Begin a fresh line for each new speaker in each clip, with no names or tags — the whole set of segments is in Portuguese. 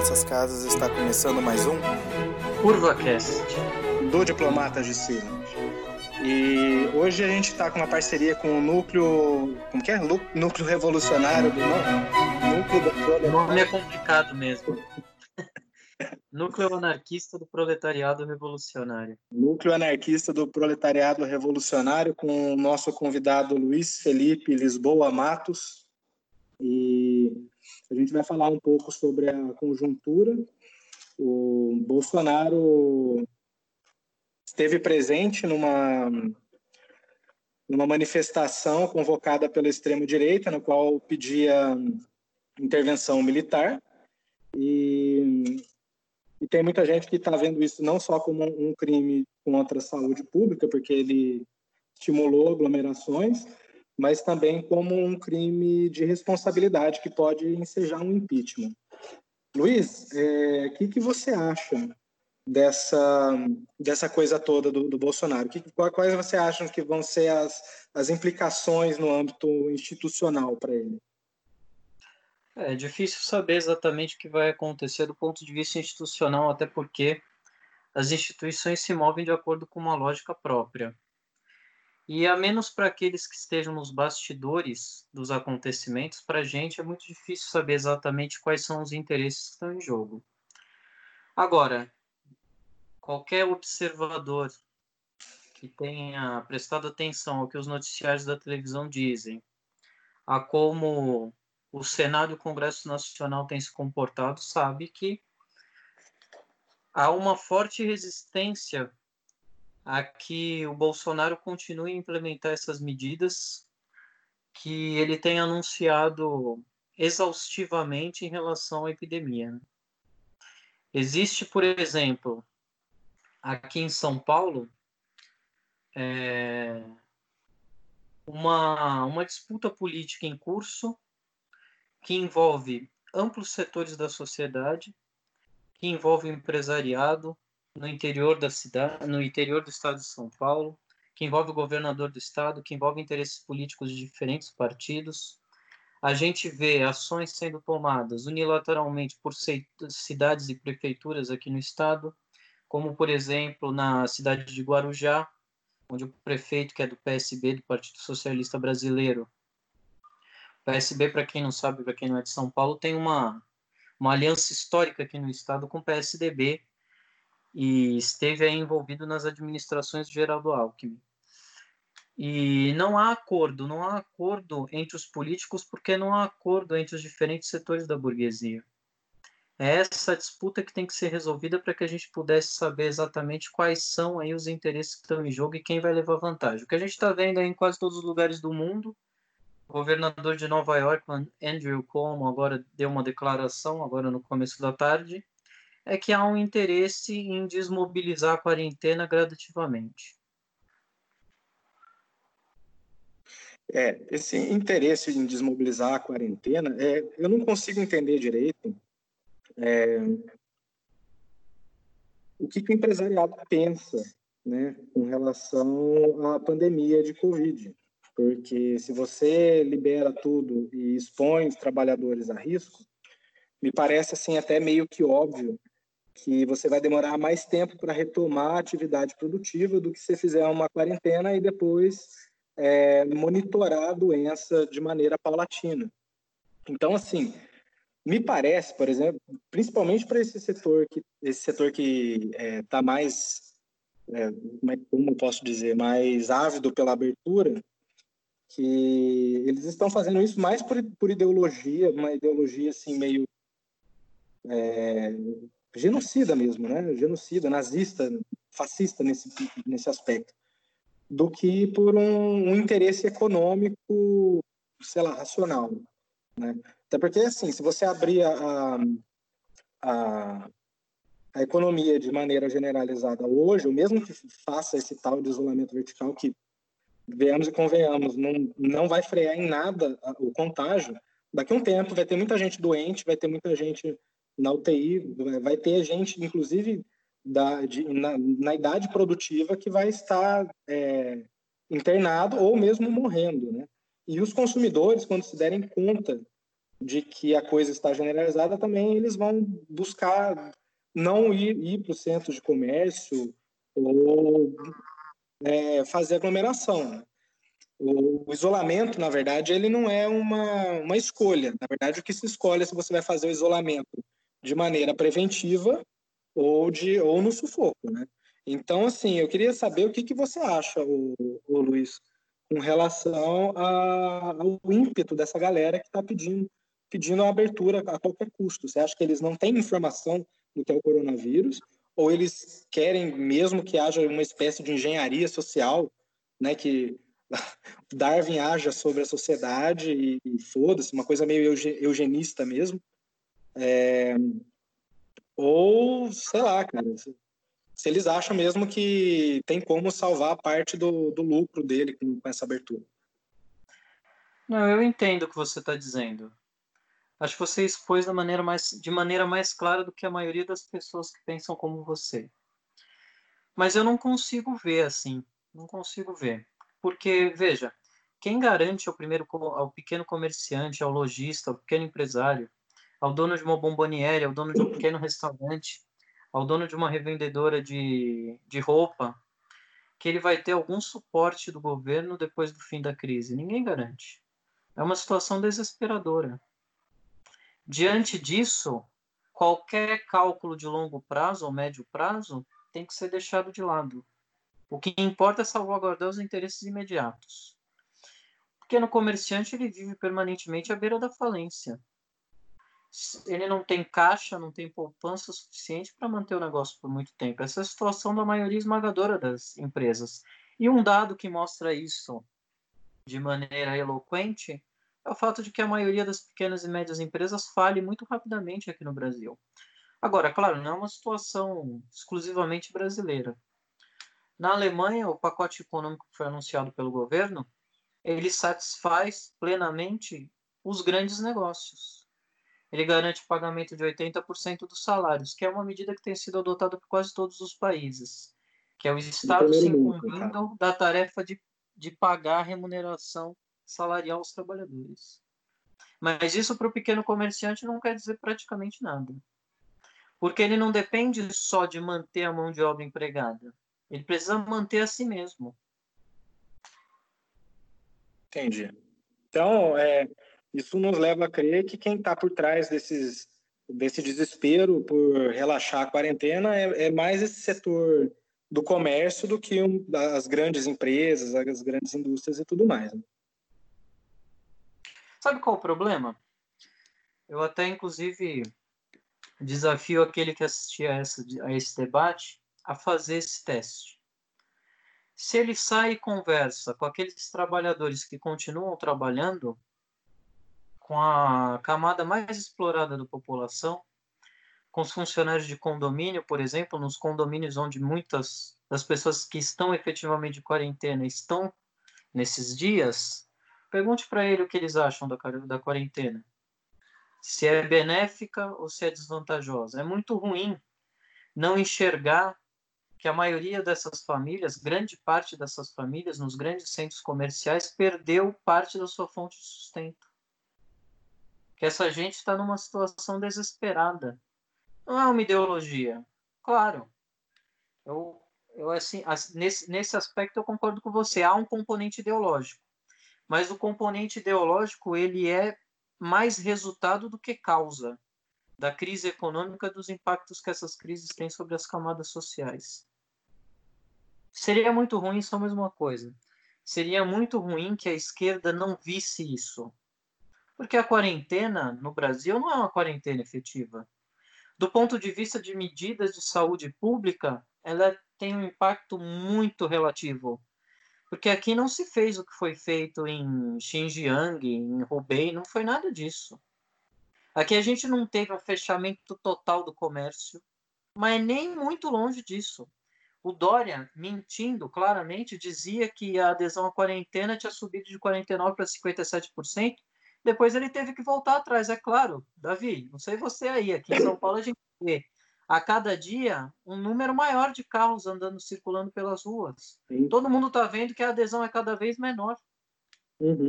nossas casas, está começando mais um
CurvaCast
do Diplomatas de Sila. E hoje a gente está com uma parceria com o Núcleo. Como que é? Núcleo Revolucionário do
Núcleo do O nome é complicado mesmo. Núcleo Anarquista do Proletariado Revolucionário.
Núcleo Anarquista do Proletariado Revolucionário, com o nosso convidado Luiz Felipe Lisboa Matos. E a gente vai falar um pouco sobre a conjuntura. O Bolsonaro esteve presente numa, numa manifestação convocada pela extrema-direita, na qual pedia intervenção militar. E, e tem muita gente que está vendo isso não só como um crime contra a saúde pública, porque ele estimulou aglomerações, mas também como um crime de responsabilidade que pode ensejar um impeachment. Luiz, o é, que, que você acha dessa, dessa coisa toda do, do Bolsonaro? Que, quais você acha que vão ser as, as implicações no âmbito institucional para ele?
É difícil saber exatamente o que vai acontecer do ponto de vista institucional, até porque as instituições se movem de acordo com uma lógica própria. E a menos para aqueles que estejam nos bastidores dos acontecimentos, para a gente é muito difícil saber exatamente quais são os interesses que estão em jogo. Agora, qualquer observador que tenha prestado atenção ao que os noticiários da televisão dizem, a como o Senado e o Congresso Nacional têm se comportado, sabe que há uma forte resistência a que o Bolsonaro continue a implementar essas medidas que ele tem anunciado exaustivamente em relação à epidemia. Né? Existe, por exemplo, aqui em São Paulo, é, uma, uma disputa política em curso que envolve amplos setores da sociedade, que envolve o empresariado, no interior da cidade, no interior do estado de São Paulo, que envolve o governador do estado, que envolve interesses políticos de diferentes partidos. A gente vê ações sendo tomadas unilateralmente por cidades e prefeituras aqui no estado, como por exemplo na cidade de Guarujá, onde o prefeito que é do PSB, do Partido Socialista Brasileiro, PSB, para quem não sabe, para quem não é de São Paulo, tem uma, uma aliança histórica aqui no estado com o PSDB, e esteve envolvido nas administrações de Geraldo Alckmin. E não há acordo, não há acordo entre os políticos porque não há acordo entre os diferentes setores da burguesia. É essa disputa que tem que ser resolvida para que a gente pudesse saber exatamente quais são aí os interesses que estão em jogo e quem vai levar vantagem. O que a gente está vendo em quase todos os lugares do mundo, o governador de Nova York, Andrew Cuomo, agora deu uma declaração, agora no começo da tarde, é que há um interesse em desmobilizar a quarentena gradativamente.
É, esse interesse em desmobilizar a quarentena, é, eu não consigo entender direito é, o que, que, o empresariado pensa né, com relação à pandemia de Covid. Porque se você libera tudo e expõe os trabalhadores a risco, me parece assim até meio que óbvio que você vai demorar mais tempo para retomar a atividade produtiva do que se fizer uma quarentena e depois é, monitorar a doença de maneira paulatina. Então, assim, me parece, por exemplo, principalmente para esse setor que esse setor que está é, tá mais, é, como posso dizer, mais ávido pela abertura, que eles estão fazendo isso mais por, por ideologia, uma ideologia assim meio é, genocida mesmo, né? Genocida, nazista, fascista nesse, nesse aspecto, do que por um, um interesse econômico, sei lá, racional, né? Até porque, assim, se você abrir a, a, a economia de maneira generalizada hoje, o mesmo que faça esse tal de isolamento vertical, que venhamos e convenhamos, não, não vai frear em nada o contágio, daqui a um tempo vai ter muita gente doente, vai ter muita gente na UTI, vai ter gente, inclusive, da, de, na, na, idade produtiva que vai estar é, internado ou mesmo morrendo, né? E os consumidores, quando se derem conta de que a coisa está generalizada, também eles vão buscar não ir, ir para o centro de comércio ou é, fazer aglomeração. Né? O, isolamento, na verdade, ele não é uma, uma escolha. Na verdade, o que se escolhe é se você vai fazer o isolamento de maneira preventiva ou, de, ou no sufoco, né? Então, assim, eu queria saber o que, que você acha, o, o Luiz, com relação a, ao ímpeto dessa galera que está pedindo, pedindo a abertura a qualquer custo. Você acha que eles não têm informação do que é o coronavírus? Ou eles querem mesmo que haja uma espécie de engenharia social, né, que Darwin haja sobre a sociedade e, e foda-se, uma coisa meio eugenista mesmo? É, ou, sei lá, cara, se eles acham mesmo que tem como salvar parte do, do lucro dele com, com essa abertura.
Não, eu entendo o que você está dizendo. Acho que você expôs da maneira mais, de maneira mais clara do que a maioria das pessoas que pensam como você. Mas eu não consigo ver assim. Não consigo ver. Porque, veja, quem garante ao, primeiro, ao pequeno comerciante, ao lojista, ao pequeno empresário, ao dono de uma bomboniere, ao dono de um pequeno restaurante, ao dono de uma revendedora de, de roupa que ele vai ter algum suporte do governo depois do fim da crise. Ninguém garante. É uma situação desesperadora. Diante disso, qualquer cálculo de longo prazo ou médio prazo tem que ser deixado de lado. O que importa é salvaguardar os interesses imediatos. O pequeno comerciante ele vive permanentemente à beira da falência ele não tem caixa, não tem poupança suficiente para manter o negócio por muito tempo. Essa é a situação da maioria esmagadora das empresas. E um dado que mostra isso de maneira eloquente é o fato de que a maioria das pequenas e médias empresas fale muito rapidamente aqui no Brasil. Agora, claro, não é uma situação exclusivamente brasileira. Na Alemanha, o pacote econômico que foi anunciado pelo governo, ele satisfaz plenamente os grandes negócios ele garante o pagamento de 80% dos salários, que é uma medida que tem sido adotada por quase todos os países, que é o Estado se incumbindo da tarefa de, de pagar a remuneração salarial aos trabalhadores. Mas isso para o pequeno comerciante não quer dizer praticamente nada. Porque ele não depende só de manter a mão de obra empregada. Ele precisa manter a si mesmo.
Entendi. Então, é, isso nos leva a crer que quem está por trás desses, desse desespero por relaxar a quarentena é, é mais esse setor do comércio do que um, as grandes empresas, as grandes indústrias e tudo mais. Né?
Sabe qual o problema? Eu até, inclusive, desafio aquele que assistia a, esse debate a fazer esse teste. Se ele sai e conversa com aqueles trabalhadores que continuam trabalhando, com a camada mais explorada da população, com os funcionários de condomínio, por exemplo, nos condomínios onde muitas das pessoas que estão efetivamente de quarentena estão nesses dias, pergunte para ele o que eles acham da, da quarentena. Se é benéfica ou se é desvantajosa. É muito ruim não enxergar que a maioria dessas famílias, grande parte dessas famílias, nos grandes centros comerciais, perdeu parte da sua fonte de sustento que essa gente está numa situação desesperada. Não é uma ideologia. Claro. Eu, eu assim, nesse, nesse aspecto eu concordo com você. Há um componente ideológico. Mas o componente ideológico ele é mais resultado do que causa da crise econômica, dos impactos que essas crises têm sobre as camadas sociais. Seria muito ruim só mais uma coisa. Seria muito ruim que a esquerda não visse isso. Porque a quarentena no Brasil não é uma quarentena efetiva. Do ponto de vista de medidas de saúde pública, ela tem um impacto muito relativo. Porque aqui não se fez o que foi feito em Xinjiang, em Hubei, não foi nada disso. Aqui a gente não teve um fechamento total do comércio, mas nem muito longe disso. O Dória, mentindo claramente, dizia que a adesão à quarentena tinha subido de 49% para 57%, depois ele teve que voltar atrás, é claro. Davi, não sei você aí, aqui em São Paulo a gente vê a cada dia um número maior de carros andando, circulando pelas ruas. Sim. Todo mundo está vendo que a adesão é cada vez menor.
Uhum.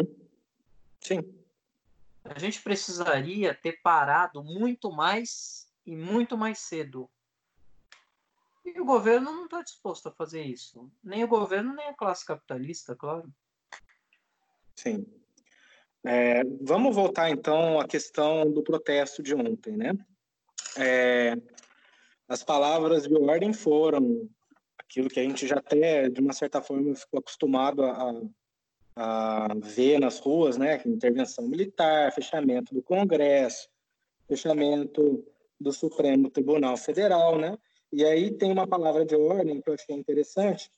Sim.
a gente precisaria ter parado muito mais e muito mais cedo. E o governo não está disposto a fazer isso. Nem o governo, nem a classe capitalista, claro.
Sim. É, vamos voltar então à questão do protesto de ontem, né? É, as palavras de ordem foram aquilo que a gente já até, de uma certa forma, ficou acostumado a, a ver nas ruas, né? Intervenção militar, fechamento do Congresso, fechamento do Supremo Tribunal Federal, né? E aí tem uma palavra de ordem que eu achei interessante,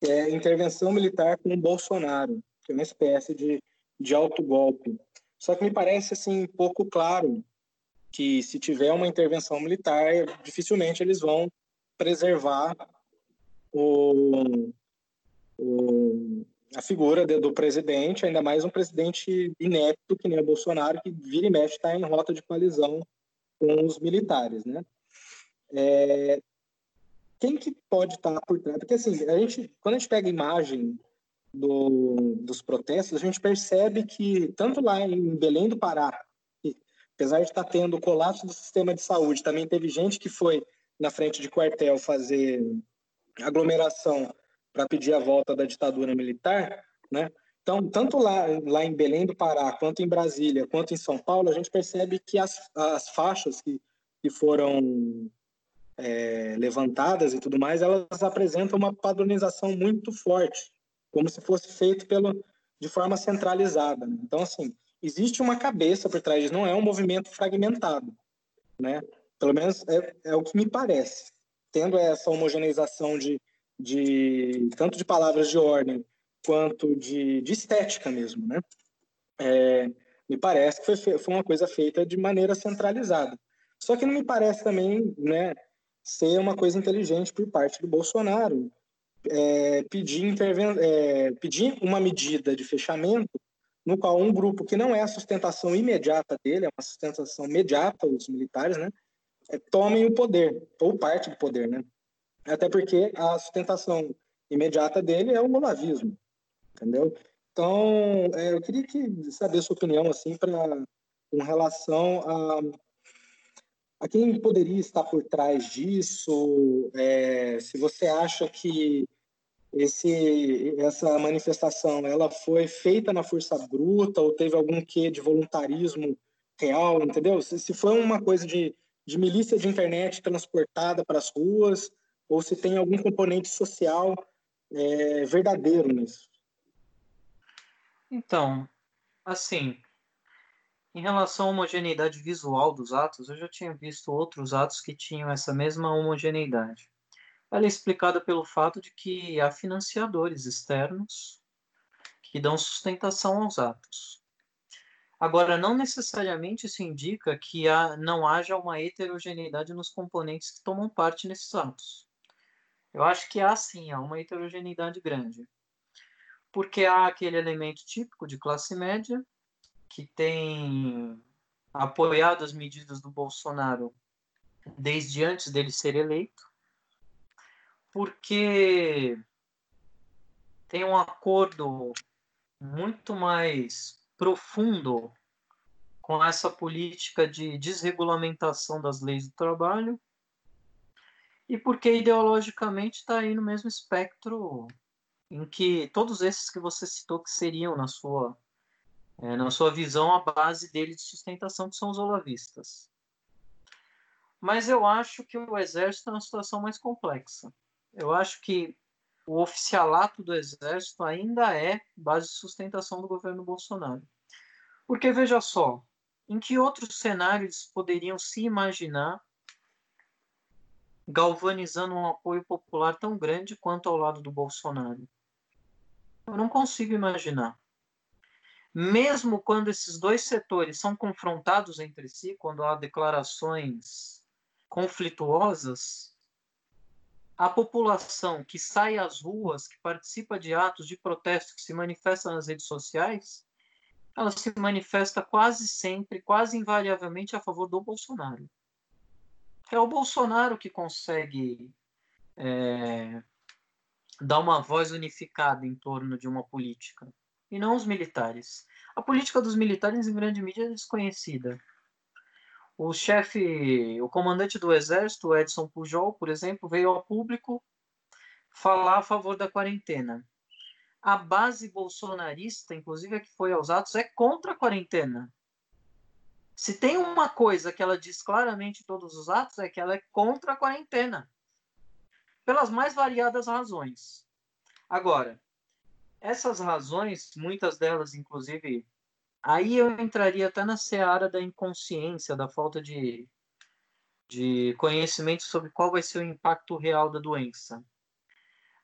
que é intervenção militar com o Bolsonaro, que é uma espécie de, de autogolpe. Só que me parece assim pouco claro que se tiver uma intervenção militar, dificilmente eles vão preservar o, o, a figura de, do presidente, ainda mais um presidente inepto que nem o Bolsonaro, que vira e mexe está em rota de coalizão com os militares, né? É, quem que pode estar tá por trás? Porque assim, a gente, quando a gente pega imagem do, dos protestos, a gente percebe que tanto lá em Belém do Pará, que, apesar de estar tá tendo o colapso do sistema de saúde, também teve gente que foi na frente de quartel fazer aglomeração para pedir a volta da ditadura militar, né? Então, tanto lá, lá em Belém do Pará, quanto em Brasília, quanto em São Paulo, a gente percebe que as, as faixas que, que foram é, levantadas e tudo mais, elas apresentam uma padronização muito forte, como se fosse feito pelo, de forma centralizada. Né? Então, assim, existe uma cabeça por trás disso, não é um movimento fragmentado, né? Pelo menos é, é o que me parece. Tendo essa homogeneização de, de tanto de palavras de ordem quanto de, de estética mesmo, né? É, me parece que foi, foi uma coisa feita de maneira centralizada. Só que não me parece também, né, ser uma coisa inteligente por parte do Bolsonaro é, pedir, interven é, pedir uma medida de fechamento no qual um grupo que não é a sustentação imediata dele, é uma sustentação imediata, os militares, né, é, tomem o poder, ou parte do poder, né? Até porque a sustentação imediata dele é o olavismo, entendeu? Então, é, eu queria que, saber sua opinião, assim, para com relação a a quem poderia estar por trás disso? É, se você acha que esse, essa manifestação ela foi feita na força bruta ou teve algum quê de voluntarismo real, entendeu? Se, se foi uma coisa de, de milícia de internet transportada para as ruas ou se tem algum componente social é, verdadeiro nisso.
Então, assim, em relação à homogeneidade visual dos atos, eu já tinha visto outros atos que tinham essa mesma homogeneidade. Ela é explicada pelo fato de que há financiadores externos que dão sustentação aos atos. Agora, não necessariamente isso indica que há, não haja uma heterogeneidade nos componentes que tomam parte nesses atos. Eu acho que há sim, há uma heterogeneidade grande. Porque há aquele elemento típico de classe média, que tem apoiado as medidas do Bolsonaro desde antes dele ser eleito, porque tem um acordo muito mais profundo com essa política de desregulamentação das leis do trabalho e porque ideologicamente está aí no mesmo espectro em que todos esses que você citou que seriam na sua é, na sua visão, a base dele de sustentação, que são os olavistas. Mas eu acho que o exército é uma situação mais complexa. Eu acho que o oficialato do exército ainda é base de sustentação do governo Bolsonaro. Porque, veja só, em que outros cenários poderiam se imaginar galvanizando um apoio popular tão grande quanto ao lado do Bolsonaro? Eu não consigo imaginar mesmo quando esses dois setores são confrontados entre si, quando há declarações conflituosas, a população que sai às ruas, que participa de atos de protesto, que se manifesta nas redes sociais, ela se manifesta quase sempre, quase invariavelmente a favor do Bolsonaro. É o Bolsonaro que consegue é, dar uma voz unificada em torno de uma política e não os militares. A política dos militares, em grande medida, é desconhecida. O chefe, o comandante do exército, Edson Pujol, por exemplo, veio ao público falar a favor da quarentena. A base bolsonarista, inclusive a que foi aos atos, é contra a quarentena. Se tem uma coisa que ela diz claramente em todos os atos, é que ela é contra a quarentena. Pelas mais variadas razões. Agora, essas razões, muitas delas, inclusive, aí eu entraria até na seara da inconsciência, da falta de, de conhecimento sobre qual vai ser o impacto real da doença.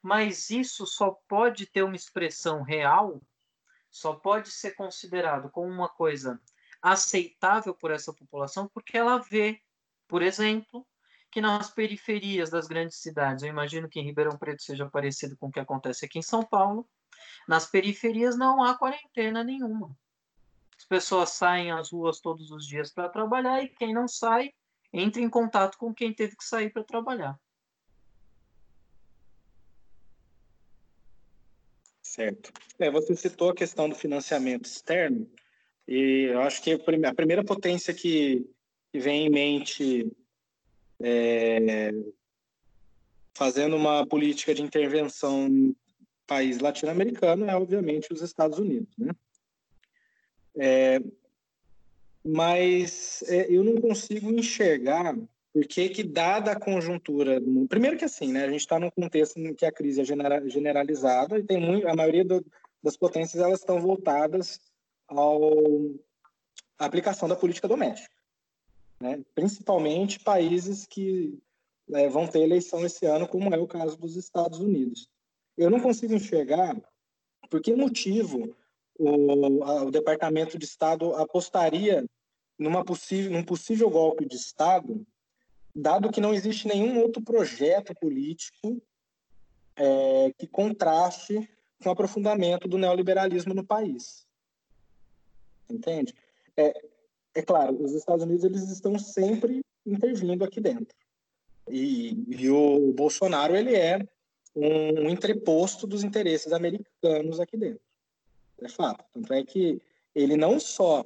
Mas isso só pode ter uma expressão real, só pode ser considerado como uma coisa aceitável por essa população, porque ela vê, por exemplo, que nas periferias das grandes cidades, eu imagino que em Ribeirão Preto seja parecido com o que acontece aqui em São Paulo, nas periferias não há quarentena nenhuma. As pessoas saem às ruas todos os dias para trabalhar e quem não sai entra em contato com quem teve que sair para trabalhar.
Certo. É, você citou a questão do financiamento externo, e eu acho que a primeira potência que, que vem em mente é, fazendo uma política de intervenção no país latino-americano é, obviamente, os Estados Unidos. Né? É, mas é, eu não consigo enxergar por que, que dada a conjuntura, primeiro que assim, né, a gente está num contexto em que a crise é generalizada e tem muito, a maioria do, das potências elas estão voltadas ao, à aplicação da política doméstica, né, principalmente países que é, vão ter eleição esse ano, como é o caso dos Estados Unidos. Eu não consigo enxergar por que motivo o, a, o Departamento de Estado apostaria numa possível, num possível golpe de Estado dado que não existe nenhum outro projeto político é, que contraste com o aprofundamento do neoliberalismo no país. Entende? É, é claro, os Estados Unidos eles estão sempre intervindo aqui dentro. E, e o Bolsonaro ele é um, um entreposto dos interesses americanos aqui dentro. É fato. Tanto é que ele não só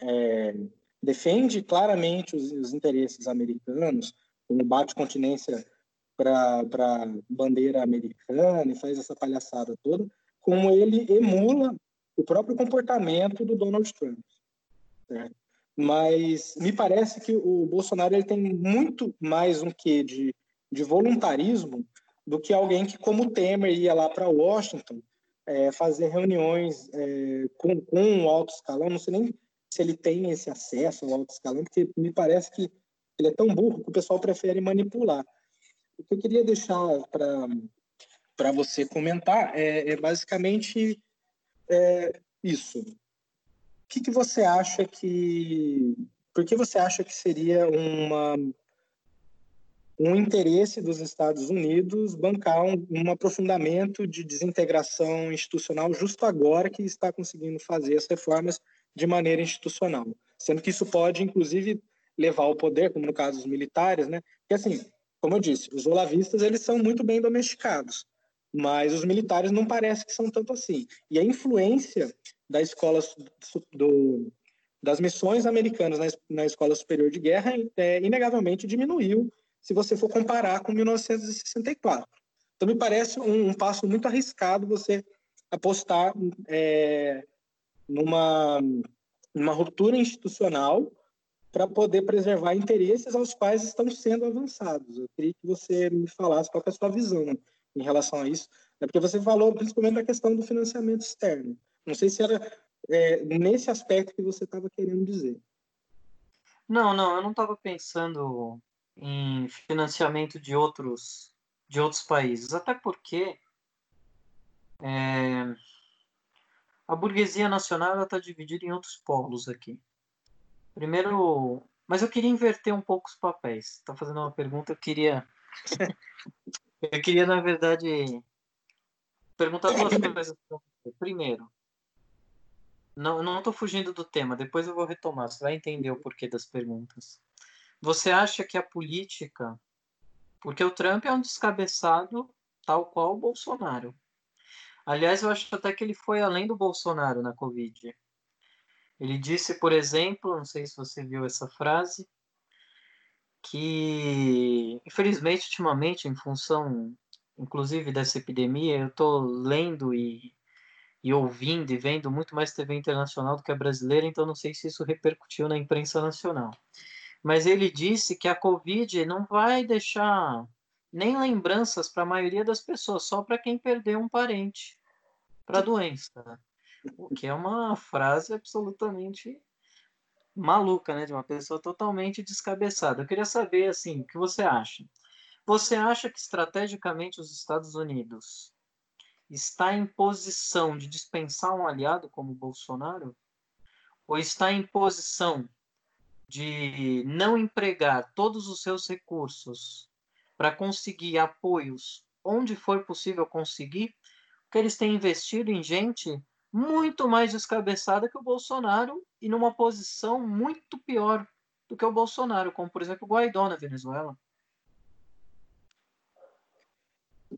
é, defende claramente os, os interesses americanos, como bate continência para a bandeira americana e faz essa palhaçada toda, como ele emula o próprio comportamento do Donald Trump. Certo? Mas me parece que o Bolsonaro ele tem muito mais um quê de, de voluntarismo do que alguém que, como Temer, ia lá para Washington é, fazer reuniões é, com, com um alto escalão, não sei nem se ele tem esse acesso ao alto escalão, porque me parece que ele é tão burro que o pessoal prefere manipular. O que eu queria deixar para você comentar é, é basicamente é, isso. O que, que você acha que. Por que você acha que seria uma, um interesse dos Estados Unidos bancar um, um aprofundamento de desintegração institucional justo agora que está conseguindo fazer as reformas de maneira institucional, sendo que isso pode, inclusive, levar ao poder, como no caso dos militares, né? Porque assim, como eu disse, os olavistas eles são muito bem domesticados, mas os militares não parece que são tanto assim. E a influência da escola do, das missões americanas na, na escola superior de guerra é, inegavelmente diminuiu se você for comparar com 1964. Então me parece um, um passo muito arriscado você apostar é, numa, numa ruptura institucional para poder preservar interesses aos quais estão sendo avançados. Eu queria que você me falasse qual é a sua visão em relação a isso, né? porque você falou principalmente da questão do financiamento externo. Não sei se era é, nesse aspecto que você estava querendo dizer.
Não, não, eu não estava pensando em financiamento de outros de outros países, até porque é, a burguesia nacional está dividida em outros polos aqui. Primeiro, mas eu queria inverter um pouco os papéis. Está fazendo uma pergunta, eu queria, eu queria na verdade perguntar duas coisas. Primeiro, não não estou fugindo do tema. Depois eu vou retomar. Você vai entender o porquê das perguntas. Você acha que a política, porque o Trump é um descabeçado tal qual o Bolsonaro. Aliás, eu acho até que ele foi além do Bolsonaro na Covid. Ele disse, por exemplo, não sei se você viu essa frase, que infelizmente ultimamente, em função, inclusive dessa epidemia, eu estou lendo e, e ouvindo e vendo muito mais TV internacional do que a brasileira, então não sei se isso repercutiu na imprensa nacional. Mas ele disse que a Covid não vai deixar nem lembranças para a maioria das pessoas, só para quem perdeu um parente para a doença. O que é uma frase absolutamente maluca, né? De uma pessoa totalmente descabeçada. Eu queria saber, assim, o que você acha? Você acha que estrategicamente os Estados Unidos está em posição de dispensar um aliado como Bolsonaro? Ou está em posição de não empregar todos os seus recursos para conseguir apoios onde for possível conseguir, porque eles têm investido em gente muito mais descabeçada que o Bolsonaro e numa posição muito pior do que o Bolsonaro, como por exemplo o Guaidó na Venezuela.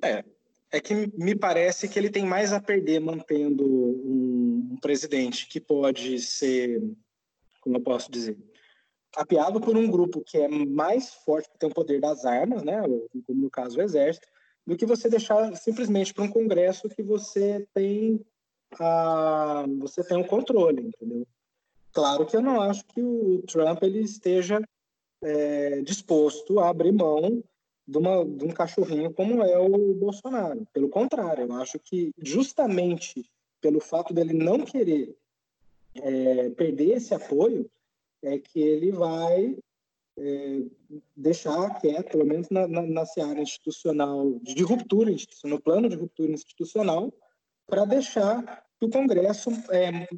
É, é que me parece que ele tem mais a perder mantendo um, um presidente que pode ser, como eu posso dizer, capeado por um grupo que é mais forte, que tem o poder das armas, né, como no caso o exército, do que você deixar simplesmente para um congresso que você tem a, você tem um controle, entendeu? Claro que eu não acho que o Trump ele esteja é, disposto a abrir mão de, uma, de um cachorrinho como é o Bolsonaro. Pelo contrário, eu acho que justamente pelo fato dele não querer é, perder esse apoio, é que ele vai é, deixar quieto, pelo menos na, na, na seara institucional, de ruptura no plano de ruptura institucional, para deixar que o Congresso é,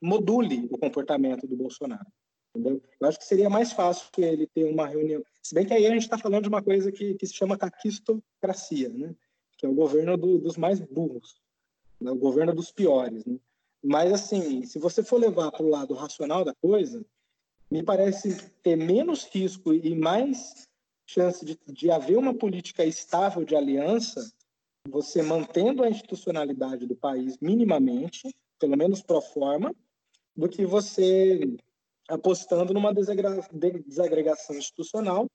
module o comportamento do Bolsonaro. Entendeu? Eu acho que seria mais fácil que ele ter uma reunião. Se bem que aí a gente está falando de uma coisa que, que se chama caquistocracia, né? que é o governo do, dos mais burros, né? o governo dos piores. Né? Mas, assim, se você for levar para o lado racional da coisa, me parece ter menos risco e mais chance de, de haver uma política estável de aliança, você mantendo a institucionalidade do país minimamente, pelo menos pro forma, do que você apostando numa desagregação institucional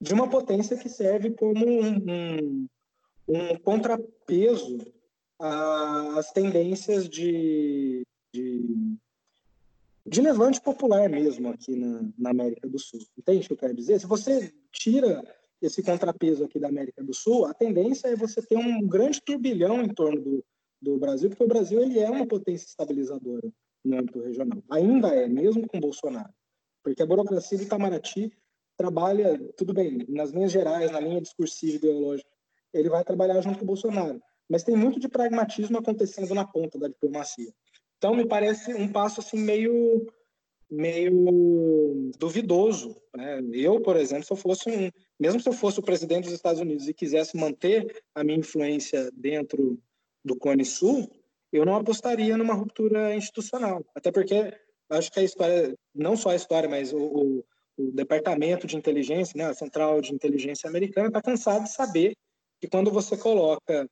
de uma potência que serve como um, um, um contrapeso às tendências de, de de levante popular mesmo aqui na, na, América do Sul. Entende o que eu quero dizer? Se você tira esse contrapeso aqui da América do Sul, a tendência é você ter um grande turbilhão em torno do, do Brasil, porque o Brasil ele é uma potência estabilizadora no âmbito regional. Ainda é, mesmo com Bolsonaro. Porque a burocracia do Itamaraty trabalha, tudo bem, nas linhas gerais, na linha discursiva ideológica, ele vai trabalhar junto com o Bolsonaro. Mas tem muito de pragmatismo acontecendo na ponta da diplomacia. Então me parece um passo assim meio meio duvidoso. Né? Eu, por exemplo, se eu fosse um, mesmo se eu fosse o presidente dos Estados Unidos e quisesse manter a minha influência dentro do Cone Sul, eu não apostaria numa ruptura institucional. Até porque acho que a história, não só a história, mas o, o, o departamento de inteligência, né, a central de inteligência americana, está cansado de saber que quando você coloca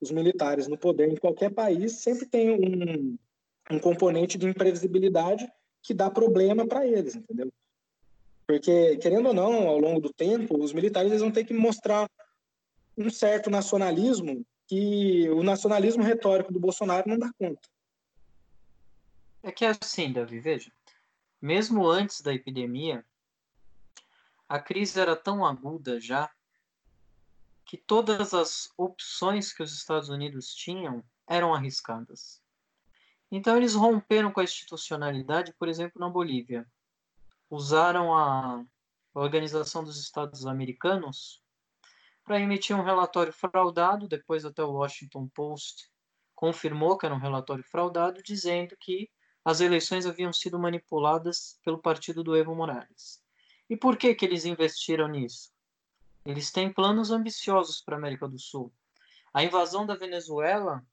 os militares no poder em qualquer país, sempre tem um, um componente de imprevisibilidade que dá problema para eles, entendeu? Porque, querendo ou não, ao longo do tempo, os militares eles vão ter que mostrar um certo nacionalismo que o nacionalismo retórico do Bolsonaro não dá conta.
É que é assim, Davi, veja, mesmo antes da epidemia, a crise era tão aguda já que todas as opções que os Estados Unidos tinham eram arriscadas. Então, eles romperam com a institucionalidade, por exemplo, na Bolívia. Usaram a Organização dos Estados Americanos para emitir um relatório fraudado, depois até o Washington Post confirmou que era um relatório fraudado, dizendo que as eleições haviam sido manipuladas pelo partido do Evo Morales. E por que, que eles investiram nisso? Eles têm planos ambiciosos para a América do Sul. A invasão da Venezuela,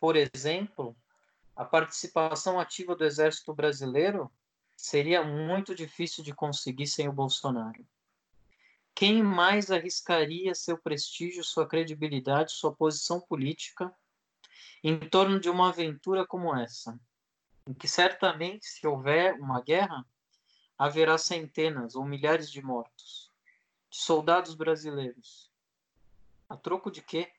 por exemplo, a participação ativa do Exército Brasileiro seria muito difícil de conseguir sem o Bolsonaro. Quem mais arriscaria seu prestígio, sua credibilidade, sua posição política em torno de uma aventura como essa? em que certamente, se houver uma guerra, haverá centenas ou milhares de mortos, de soldados brasileiros. A troco de quê?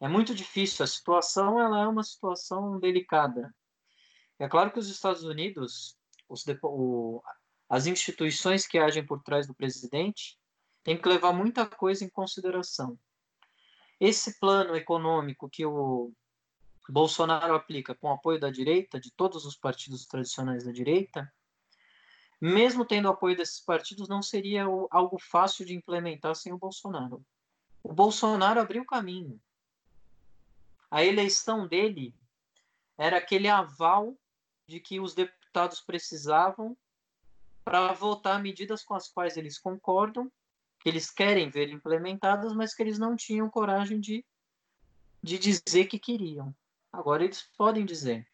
É muito difícil. A situação ela é uma situação delicada. É claro que os Estados Unidos, os, o, as instituições que agem por trás do presidente, têm que levar muita coisa em consideração. Esse plano econômico que o Bolsonaro aplica com apoio da direita, de todos os partidos tradicionais da direita, mesmo tendo apoio desses partidos, não seria algo fácil de implementar sem o Bolsonaro. O Bolsonaro abriu o caminho. A eleição dele era aquele aval de que os deputados precisavam para votar medidas com as quais eles concordam, que eles querem ver implementadas, mas que eles não tinham coragem de, de dizer que queriam. Agora eles podem dizer.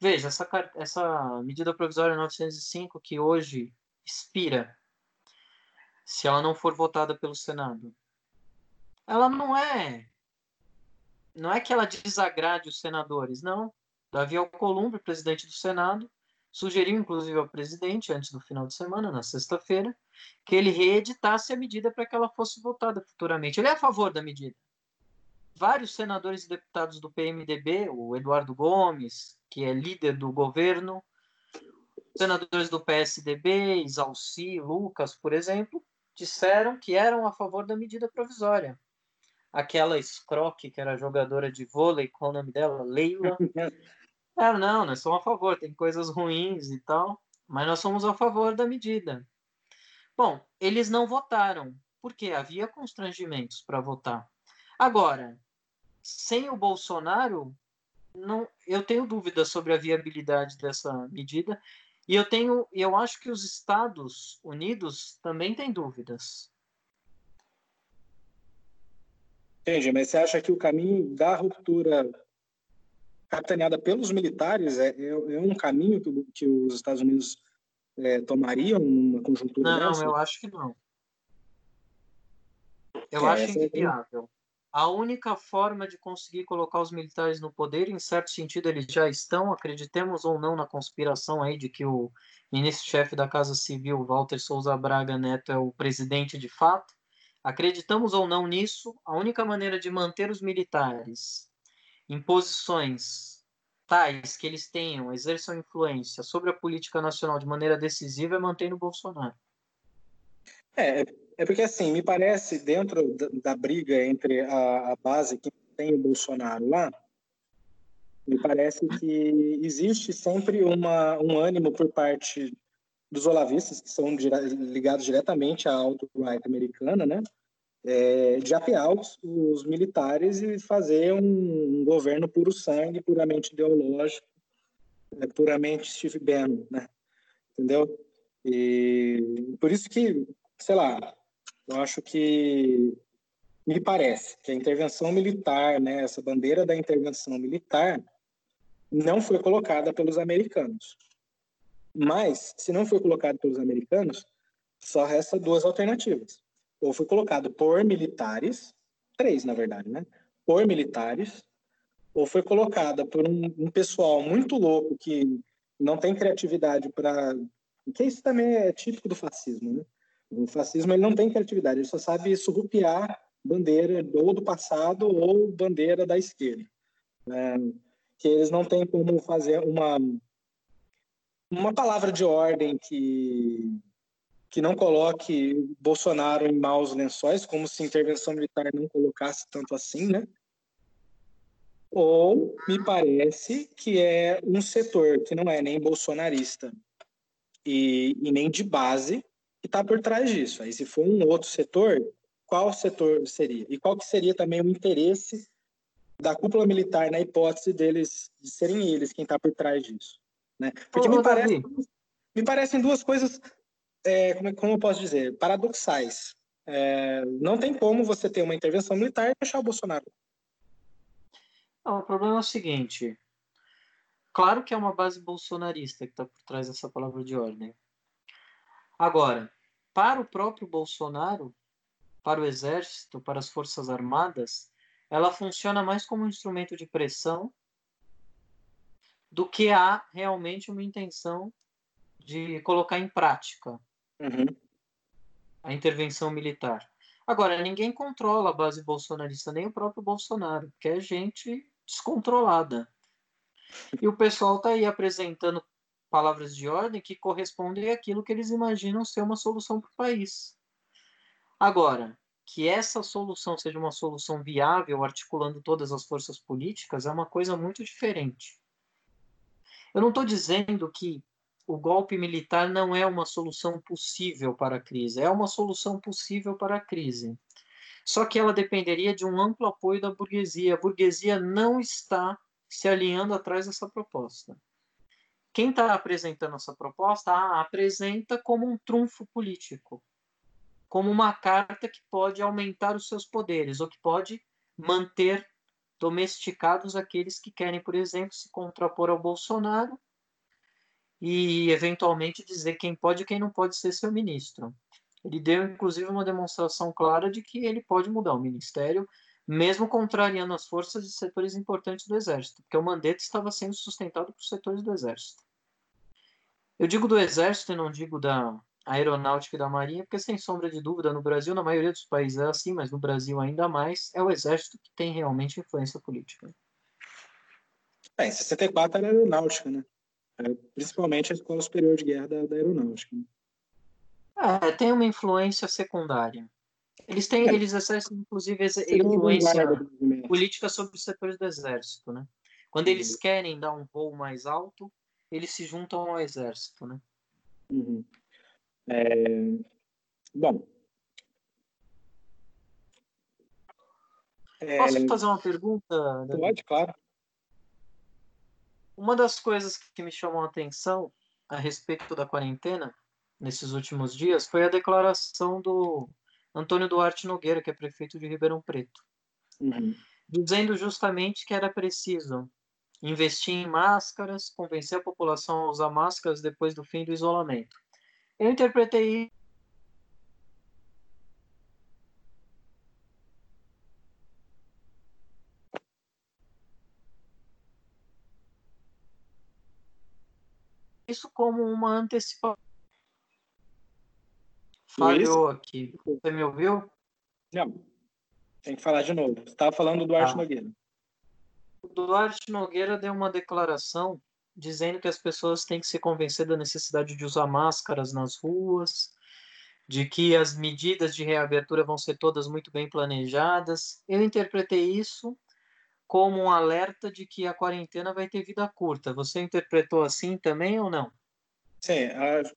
Veja, essa, essa medida provisória 905 que hoje expira, se ela não for votada pelo Senado, ela não é não é que ela desagrade os senadores, não. Davi Alcolumbre, presidente do Senado, sugeriu inclusive ao presidente antes do final de semana, na sexta-feira, que ele reeditasse a medida para que ela fosse votada futuramente. Ele é a favor da medida vários senadores e deputados do PMDB, o Eduardo Gomes, que é líder do governo, senadores do PSDB, Isalci, Lucas, por exemplo, disseram que eram a favor da medida provisória. Aquela Scroque, que era jogadora de vôlei, qual o nome dela? Leila. ah, não, nós somos a favor, tem coisas ruins e tal, mas nós somos a favor da medida. Bom, eles não votaram, porque havia constrangimentos para votar. Agora, sem o Bolsonaro, não, eu tenho dúvidas sobre a viabilidade dessa medida e eu tenho, eu acho que os Estados Unidos também têm dúvidas.
Entendi, mas você acha que o caminho da ruptura capitaneada pelos militares é, é, é um caminho que, que, os Estados Unidos é, tomariam numa conjuntura
não,
dessa?
Não, eu acho que não. Eu é, acho inviável a única forma de conseguir colocar os militares no poder, em certo sentido, eles já estão, acreditemos ou não na conspiração aí de que o ministro-chefe da Casa Civil, Walter Souza Braga Neto, é o presidente de fato. Acreditamos ou não nisso, a única maneira de manter os militares em posições tais que eles tenham, exerçam influência sobre a política nacional de maneira decisiva é mantendo o Bolsonaro.
É, é porque, assim, me parece, dentro da, briga entre a, a, base que tem o Bolsonaro lá, me parece que existe sempre uma, um ânimo por parte dos olavistas, que são ligados diretamente à alt-right americana, né? É, de apear os, os, militares e fazer um, um, governo puro sangue, puramente ideológico, é, puramente Steve Bannon, né? Entendeu? E por isso que, sei lá, eu acho que me parece que a intervenção militar, né, essa bandeira da intervenção militar, não foi colocada pelos americanos. Mas, se não foi colocado pelos americanos, só resta duas alternativas. Ou foi colocado por militares, três na verdade, né? Por militares, ou foi colocada por um, um pessoal muito louco que não tem criatividade para. Que isso também é típico do fascismo, né? O fascismo ele não tem criatividade, ele só sabe surrupiar bandeira ou do passado ou bandeira da esquerda. É, que eles não têm como fazer uma uma palavra de ordem que que não coloque Bolsonaro em maus lençóis, como se intervenção militar não colocasse tanto assim, né? Ou me parece que é um setor que não é nem bolsonarista e, e nem de base, que está por trás disso. Aí, se for um outro setor, qual setor seria? E qual que seria também o interesse da cúpula militar na hipótese deles de serem eles quem está por trás disso? Né? Porque Ô, me, parece, me parecem duas coisas, é, como, como eu posso dizer, paradoxais. É, não tem como você ter uma intervenção militar e deixar o Bolsonaro.
Não, o problema é o seguinte. Claro que é uma base bolsonarista que está por trás dessa palavra de ordem. Agora, para o próprio Bolsonaro, para o Exército, para as Forças Armadas, ela funciona mais como um instrumento de pressão do que há realmente uma intenção de colocar em prática
Uhum.
a intervenção militar. Agora, ninguém controla a base bolsonarista, nem o próprio Bolsonaro, que é gente descontrolada. E o pessoal está aí apresentando palavras de ordem que correspondem àquilo que eles imaginam ser uma solução para o país. Agora, que essa solução seja uma solução viável, articulando todas as forças políticas, é uma coisa muito diferente. Eu não estou dizendo que o golpe militar não é uma solução possível para a crise, é uma solução possível para a crise. Só que ela dependeria de um amplo apoio da burguesia. A burguesia não está se alinhando atrás dessa proposta. Quem está apresentando essa proposta ah, apresenta como um trunfo político, como uma carta que pode aumentar os seus poderes ou que pode manter domesticados aqueles que querem, por exemplo, se contrapor ao Bolsonaro e eventualmente dizer quem pode e quem não pode ser seu ministro. Ele deu inclusive uma demonstração clara de que ele pode mudar o ministério, mesmo contrariando as forças de setores importantes do exército, porque o Mandetta estava sendo sustentado por setores do exército. Eu digo do exército e não digo da aeronáutica e da marinha, porque sem sombra de dúvida no Brasil, na maioria dos países é assim, mas no Brasil ainda mais, é o exército que tem realmente influência política.
É, em 64 era aeronáutica, né? Era principalmente a Escola Superior de Guerra da, da Aeronáutica. Né?
É, tem uma influência secundária. Eles têm,
É.
eles exercem inclusive influência política sobre os setores do exército, né? Quando eles querem dar um voo mais alto, eles se juntam ao exército, né?
Uhum. É, Bom. É,
Posso fazer uma pergunta? Davi?
pode, claro.
Uma das coisas que me chamou a atenção a respeito da quarentena nesses últimos dias foi a declaração do Antônio Duarte Nogueira, que é prefeito de Ribeirão Preto,
Uhum.
dizendo justamente que era preciso investir em máscaras, convencer a população a usar máscaras depois do fim do isolamento. Eu interpretei isso como uma antecipação. Falhou aqui. Você me ouviu?
Não. Tem que falar de novo. Você estava falando do Duarte
Ah.
Nogueira.
O Duarte Nogueira deu uma declaração dizendo que as pessoas têm que se convencer da necessidade de usar máscaras nas ruas, de que as medidas de reabertura vão ser todas muito bem planejadas. Eu interpretei isso como um alerta de que a quarentena vai ter vida curta. Você interpretou assim também ou não?
Sim,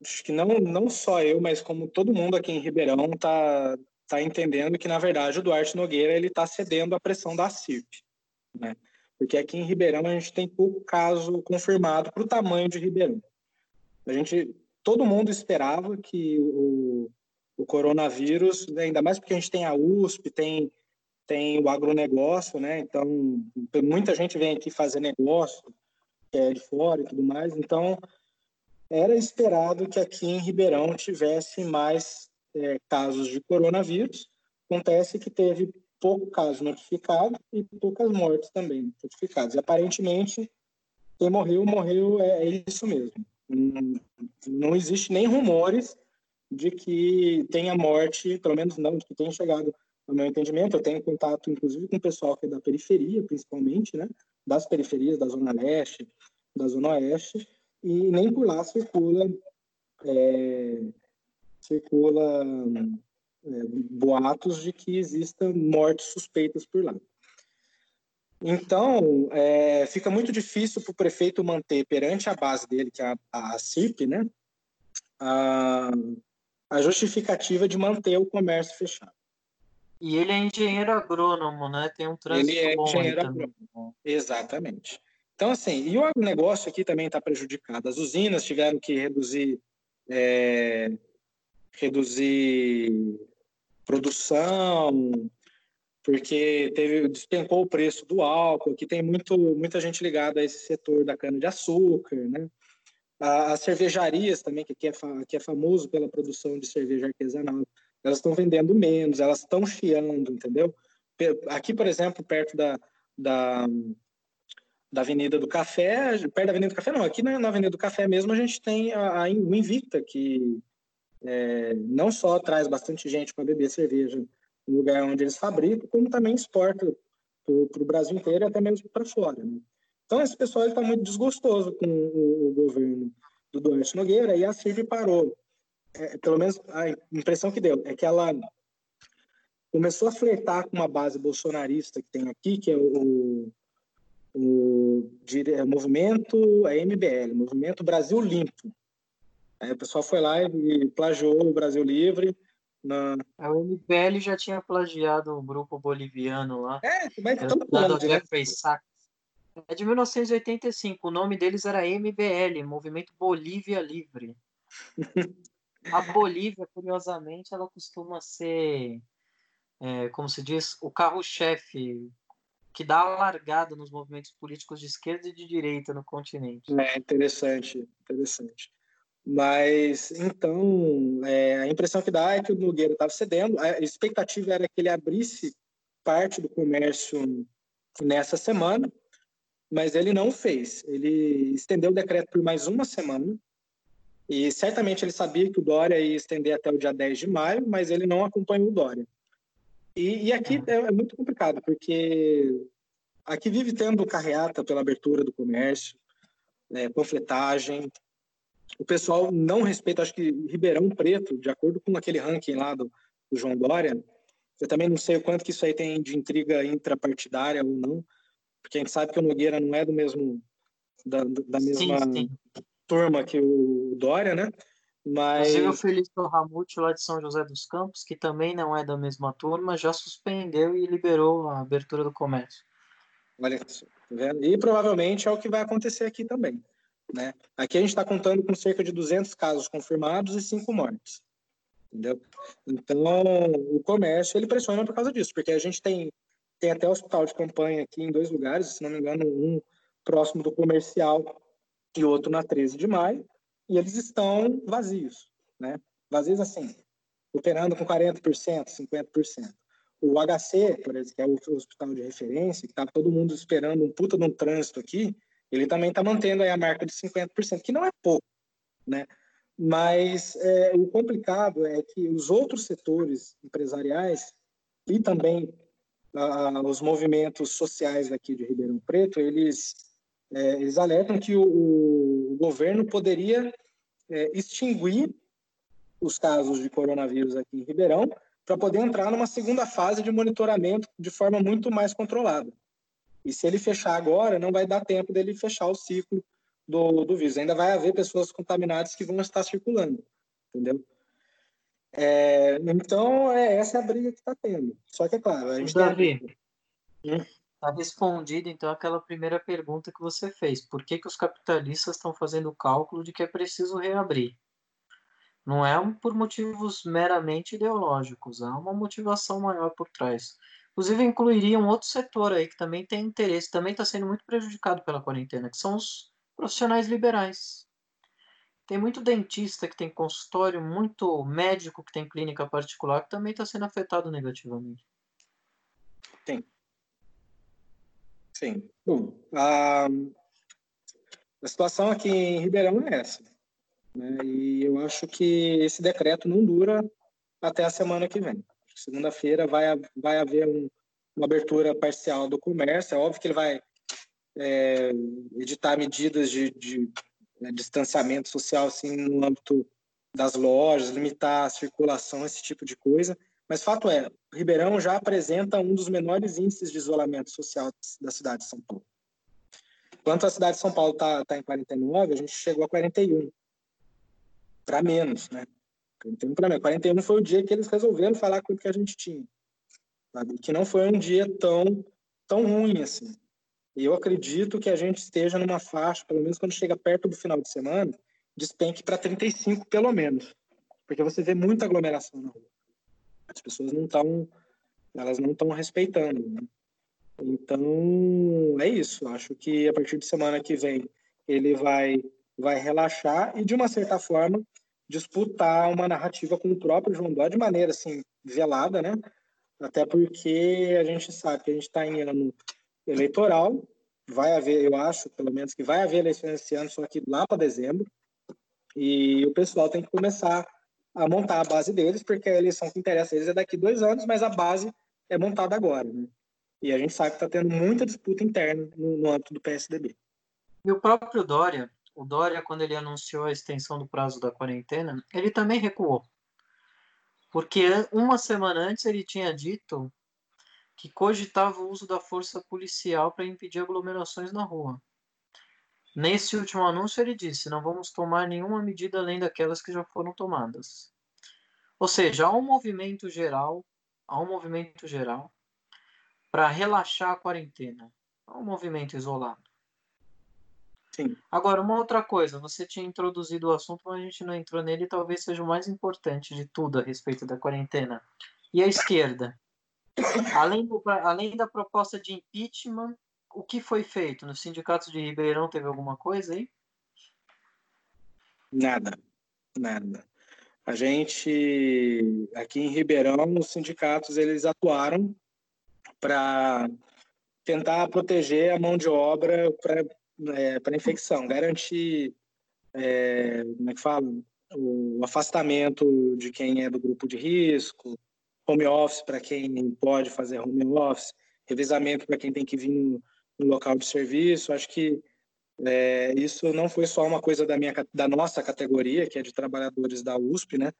acho que não, não só eu, mas como todo mundo aqui em Ribeirão tá, tá entendendo que, na verdade, o Duarte Nogueira ele está cedendo à pressão da CIRP. Né? Porque aqui em Ribeirão a gente tem pouco caso confirmado para o tamanho de Ribeirão. A gente, todo mundo esperava que o, o coronavírus, né, ainda mais porque a gente tem a USP, tem, tem o agronegócio, né? Então, muita gente vem aqui fazer negócio, que é de fora e tudo mais. Então, era esperado que aqui em Ribeirão tivesse mais é, casos de coronavírus. Acontece que teve pouco caso notificado e poucas mortes também notificadas. E aparentemente, quem morreu, morreu, é, é isso mesmo. Hum, Não existe nem rumores de que tenha morte, pelo menos não, de que tenha chegado no meu entendimento. Eu tenho contato, inclusive, com o pessoal que é da periferia, principalmente, né? Das periferias, da Zona Leste, da Zona Oeste, e nem por lá circula é, circula é, boatos de que existam mortes suspeitas por lá. Então, é, fica muito difícil para o prefeito manter perante a base dele, que é a, a CIRP, né, a, a justificativa de manter o comércio fechado.
E ele é engenheiro agrônomo, né? Tem um trânsito
Ele é engenheiro
também.
Exatamente. Então, assim, e o agronegócio aqui também está prejudicado. As usinas tiveram que reduzir, é, reduzir produção, porque teve, despencou o preço do álcool. Aqui tem muito, muita gente ligada a esse setor da cana-de-açúcar, né? As cervejarias também, que aqui é, que é famoso pela produção de cerveja artesanal, elas estão vendendo menos, elas estão chiando, entendeu? Aqui, por exemplo, perto da, da, da Avenida do Café, perto da Avenida do Café, não, aqui na, Avenida do Café mesmo a gente tem a, a Invicta, que é, não só traz bastante gente para beber cerveja no lugar onde eles fabricam, como também exporta para o Brasil inteiro e até mesmo para fora. Né? Então, esse pessoal está muito desgostoso com o, o, governo do Duarte Nogueira e a CIRB parou. É, pelo menos a impressão que deu é que ela começou a flertar com uma base bolsonarista que tem aqui, que é o, o, o movimento a MBL, Movimento Brasil Limpo. Aí o pessoal foi lá e plagiou o Brasil Livre. Na...
A MBL já tinha plagiado o grupo boliviano lá.
É, mas todo
mundo. É de 1985. O nome deles era MBL, Movimento Bolívia Livre. a Bolívia, curiosamente, ela costuma ser, é, como se diz, o carro-chefe que dá a largada nos movimentos políticos de esquerda e de direita no continente.
É interessante, interessante. Mas, então, é, a impressão que dá é que o Nogueira estava cedendo. A expectativa era que ele abrisse parte do comércio nessa semana, mas ele não fez. Ele estendeu o decreto por mais uma semana. E certamente ele sabia que o Dória ia estender até o dia 10 de maio, mas ele não acompanhou o Dória. E, e aqui é, é muito complicado, porque aqui vive tendo carreata pela abertura do comércio, é, panfletagem, o pessoal não respeita, acho que Ribeirão Preto, de acordo com aquele ranking lá do, do João Dória, eu também não sei o quanto que isso aí tem de intriga intrapartidária ou não, porque a gente sabe que o Nogueira não é do mesmo da, da mesma sim, sim. turma que o Dória, né? Mas
Inclusive o Felício Ramute lá de São José dos Campos, que também não é da mesma turma, já suspendeu e liberou a abertura do comércio.
Olha isso, tá vendo? E provavelmente é o que vai acontecer aqui também. Né? Aqui a gente está contando com cerca de 200 casos confirmados e 5 mortes. Entendeu? Então, o comércio ele pressiona por causa disso, porque a gente tem, tem até hospital de campanha aqui em dois lugares, se não me engano, um próximo do comercial e outro na 13 de maio, e eles estão vazios, né? Vazios assim, operando com 40%, 50%. O HC, por exemplo, que é o hospital de referência, que está todo mundo esperando um puta de um trânsito aqui, ele também está mantendo a marca de 50%, que não é pouco, né? Mas é, o complicado é que os outros setores empresariais e também ah, os movimentos sociais aqui de Ribeirão Preto, eles, é, eles alertam que o, o governo poderia é, extinguir os casos de coronavírus aqui em Ribeirão para poder entrar numa segunda fase de monitoramento de forma muito mais controlada. E se ele fechar agora, não vai dar tempo dele fechar o ciclo do, do vírus. Ainda vai haver pessoas contaminadas que vão estar circulando, entendeu? É, então, é, essa é a briga que está tendo. Só que, é claro, a gente
Davi, tem... Está respondido, então, aquela primeira pergunta que você fez. Por que, que os capitalistas estão fazendo o cálculo de que é preciso reabrir? Não é por motivos meramente ideológicos, há uma motivação maior por trás. Inclusive, incluiria um outro setor aí que também tem interesse, também está sendo muito prejudicado pela quarentena, que são os profissionais liberais. Tem muito dentista que tem consultório, muito médico que tem clínica particular que também está sendo afetado negativamente.
Tem. Sim. Bom, a, a situação aqui em Ribeirão é essa. Né? E eu acho que esse decreto não dura até a semana que vem. Segunda-feira vai, vai haver um, uma abertura parcial do comércio. É óbvio que ele vai é, editar medidas de, de né, distanciamento social assim, no âmbito das lojas, limitar a circulação, esse tipo de coisa. Mas fato é, Ribeirão já apresenta um dos menores índices de isolamento social da cidade de São Paulo. Enquanto a cidade de São Paulo está tá em 49, a gente chegou a 41, para menos, né? 41 para mim. 41 foi o dia que eles resolveram falar com o que a gente tinha. Sabe? Que não foi um dia tão, tão ruim assim. E eu acredito que a gente esteja numa faixa, pelo menos quando chega perto do final de semana, despenque para 35 pelo menos. Porque você vê muita aglomeração na rua. As pessoas não estão elas não estão respeitando. Né? Então, é isso. Acho que a partir de semana que vem ele vai vai relaxar e de uma certa forma disputar uma narrativa com o próprio João Dória de maneira assim velada, né? Até porque a gente sabe que a gente está em ano eleitoral vai haver, eu acho, pelo menos, que vai haver eleições esse ano, só que lá para dezembro. E o pessoal tem que começar a montar a base deles, porque a eleição que interessa a eles é daqui dois anos, mas a base é montada agora. Né? E a gente sabe que está tendo muita disputa interna no, no âmbito do PSDB.
E o próprio Dória, o Dória, quando ele anunciou a extensão do prazo da quarentena, ele também recuou. Porque uma semana antes ele tinha dito que cogitava o uso da força policial para impedir aglomerações na rua. Nesse último anúncio, ele disse: não vamos tomar nenhuma medida além daquelas que já foram tomadas. Ou seja, há um movimento geral, há um movimento geral para relaxar a quarentena. Há um movimento isolado.
Sim.
Agora, uma outra coisa, você tinha introduzido o assunto, mas a gente não entrou nele, talvez seja o mais importante de tudo a respeito da quarentena. E a esquerda? Além, do, além da proposta de impeachment, o que foi feito? Nos sindicatos de Ribeirão teve alguma coisa aí?
Nada, nada. A gente, aqui em Ribeirão, os sindicatos, eles atuaram para tentar proteger a mão de obra para é, infecção, garantir, é, como é que fala, o afastamento de quem é do grupo de risco, home office para quem pode fazer home office, revezamento para quem tem que vir no, local de serviço. Acho que é, isso não foi só uma coisa da minha da nossa categoria, que é de trabalhadores da USP, né?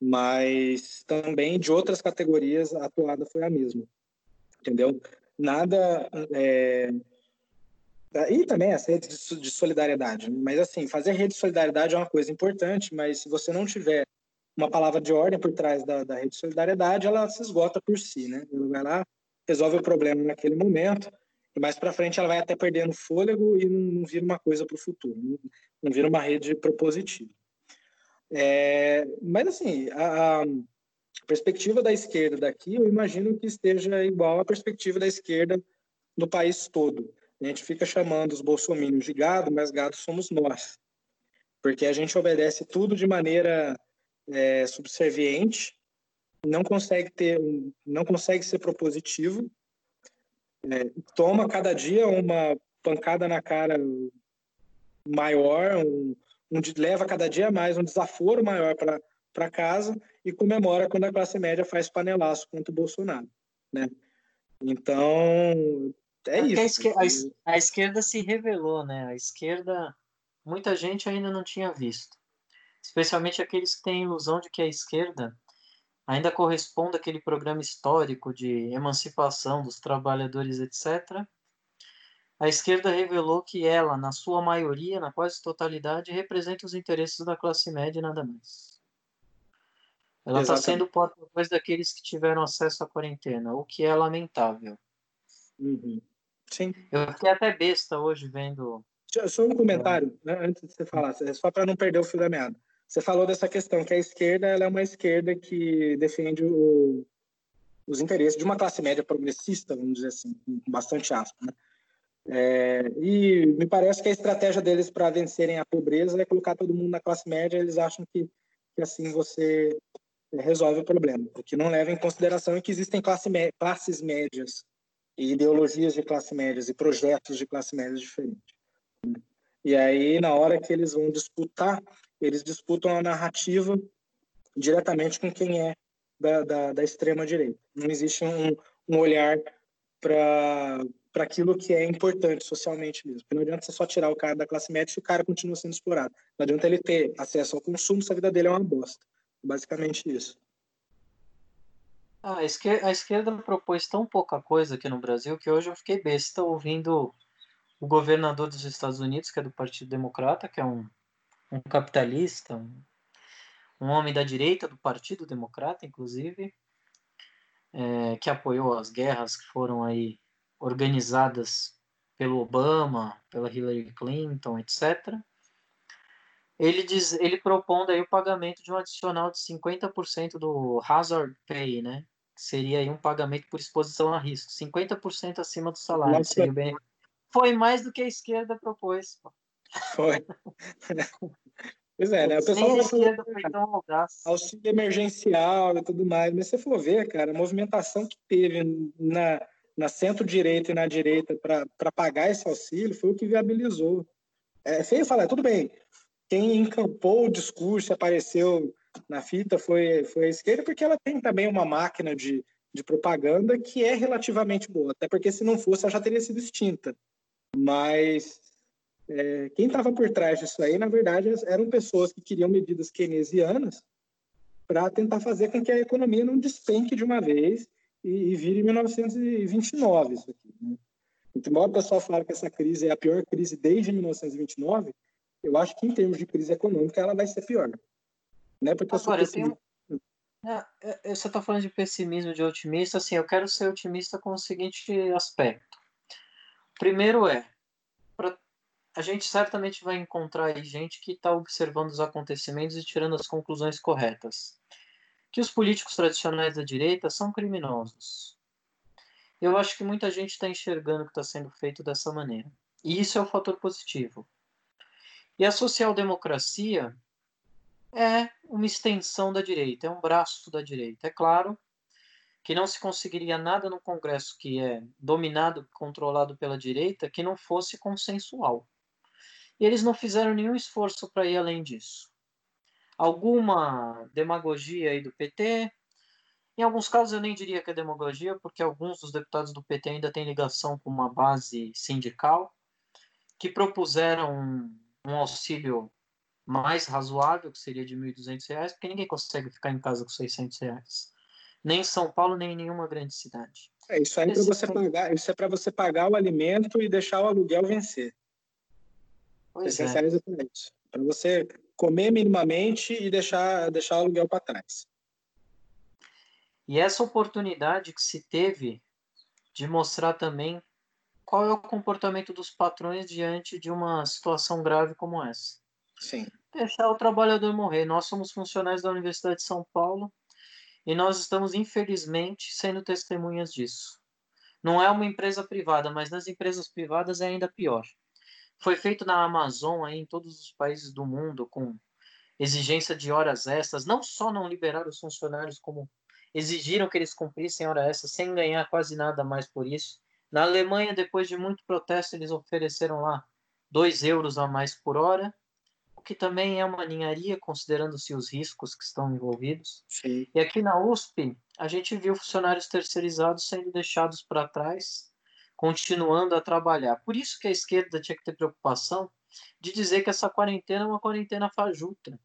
Mas também de outras categorias a atuada foi a mesma, entendeu? Nada é, e também as redes de solidariedade. Mas, assim, fazer rede de solidariedade é uma coisa importante, mas se você não tiver uma palavra de ordem por trás da, da rede de solidariedade, ela se esgota por si, né? Ela vai lá, resolve o problema naquele momento, e mais para frente ela vai até perdendo fôlego e não, não vira uma coisa para o futuro, não, não, vira uma rede propositiva. É, mas, assim, a, a, perspectiva da esquerda daqui, eu imagino que esteja igual à perspectiva da esquerda no país todo. A gente fica chamando os bolsominions de gado, mas gado somos nós. Porque a gente obedece tudo de maneira é, subserviente, não consegue ter, não consegue ser propositivo, é, toma cada dia uma pancada na cara maior, um, um, leva cada dia mais um desaforo maior para casa e comemora quando a classe média faz panelaço contra o Bolsonaro, né? Então, é, isso.
A esquerda, a esquerda se revelou, né? A esquerda, muita gente ainda não tinha visto especialmente aqueles que têm a ilusão de que a esquerda ainda corresponde àquele programa histórico de emancipação dos trabalhadores, etc. A esquerda revelou que ela, na sua maioria, na quase totalidade, representa os interesses da classe média e nada mais. Ela está sendo porta-voz daqueles que tiveram acesso à quarentena, o que é lamentável.
Uhum. Sim.
Eu fiquei até besta hoje vendo.
Só um comentário, né, antes de você falar, só para não perder o fio da meada. Você falou dessa questão que a esquerda é uma esquerda que defende o, os interesses de uma classe média progressista, vamos dizer assim, com bastante aspas. Né? É, e me parece que a estratégia deles para vencerem a pobreza é colocar todo mundo na classe média. Eles acham que, que assim você resolve o problema, o que não leva em consideração que existem classe classes médias e ideologias de classe médias e projetos de classe média diferentes. E aí, na hora que eles vão disputar eles disputam a narrativa diretamente com quem é da, da, da extrema-direita. Não existe um, um olhar para aquilo que é importante socialmente mesmo. Porque não adianta você só tirar o cara da classe média se o cara continua sendo explorado. Não adianta ele ter acesso ao consumo se a vida dele é uma bosta. Basicamente isso.
Ah, a, esquerda, a esquerda propôs tão pouca coisa aqui no Brasil que hoje eu fiquei besta ouvindo o governador dos Estados Unidos, que é do Partido Democrata, que é um um capitalista, um, um homem da direita do Partido Democrata, inclusive, é, que apoiou as guerras que foram aí organizadas pelo Obama, pela Hillary Clinton, etc. Ele diz, ele propondo aí o pagamento de um adicional de 50% do hazard pay, né? Que seria aí um pagamento por exposição a risco, 50% acima do salário. Bem... Foi mais do que a esquerda propôs. Pô.
Foi. Pois é, né? O pessoal falou, auxílio emergencial e tudo mais, mas você for ver, cara, a movimentação que teve na, na centro-direita e na direita para pagar esse auxílio foi o que viabilizou. É feio falar, tudo bem, quem encampou o discurso, apareceu na fita foi, foi a esquerda, porque ela tem também uma máquina de, de propaganda que é relativamente boa, até porque se não fosse ela já teria sido extinta. Mas é, quem estava por trás disso aí, na verdade, eram pessoas que queriam medidas keynesianas para tentar fazer com que a economia não despenque de uma vez e, e vire 1929 isso aqui. Né? Então, o pessoal fala que essa crise é a pior crise desde 1929, eu acho que em termos de crise econômica ela vai ser pior. Né? Porque
Agora, eu tenho... É, é, você está falando de pessimismo, de otimista, assim, eu quero ser otimista com o seguinte aspecto. Primeiro é, pra, a gente certamente vai encontrar aí gente que está observando os acontecimentos e tirando as conclusões corretas. Que os políticos tradicionais da direita são criminosos. Eu acho que muita gente está enxergando que está sendo feito dessa maneira. E isso é o um fator positivo. E a social-democracia é uma extensão da direita, é um braço da direita. É claro que não se conseguiria nada no Congresso que é dominado, controlado pela direita, que não fosse consensual. E eles não fizeram nenhum esforço para ir além disso. Alguma demagogia aí do PT, em alguns casos eu nem diria que é demagogia, porque alguns dos deputados do PT ainda têm ligação com uma base sindical, que propuseram um, auxílio mais razoável, que seria de R$ 1.200, porque ninguém consegue ficar em casa com 600 reais. Nem em São Paulo, nem em nenhuma grande cidade.
É, isso aí é para você pagar, isso é para você pagar o alimento e deixar o aluguel vencer.
Pois
é. Para você comer minimamente e deixar, deixar o aluguel para trás.
E essa oportunidade que se teve de mostrar também qual é o comportamento dos patrões diante de uma situação grave como essa.
Sim.
Deixar o trabalhador morrer. Nós somos funcionários da Universidade de São Paulo e nós estamos, infelizmente, sendo testemunhas disso. Não é uma empresa privada, mas nas empresas privadas é ainda pior. Foi feito na Amazon, aí, em todos os países do mundo, com exigência de horas extras, não só não liberar os funcionários como exigiram que eles cumprissem hora extra sem ganhar quase nada mais por isso. Na Alemanha, depois de muito protesto, eles ofereceram lá 2 euros a mais por hora, o que também é uma ninharia, considerando-se os riscos que estão envolvidos.
Sim.
E aqui na USP, a gente viu funcionários terceirizados sendo deixados para trás, continuando a trabalhar. Por isso que a esquerda tinha que ter preocupação de dizer que essa quarentena é uma quarentena fajuta,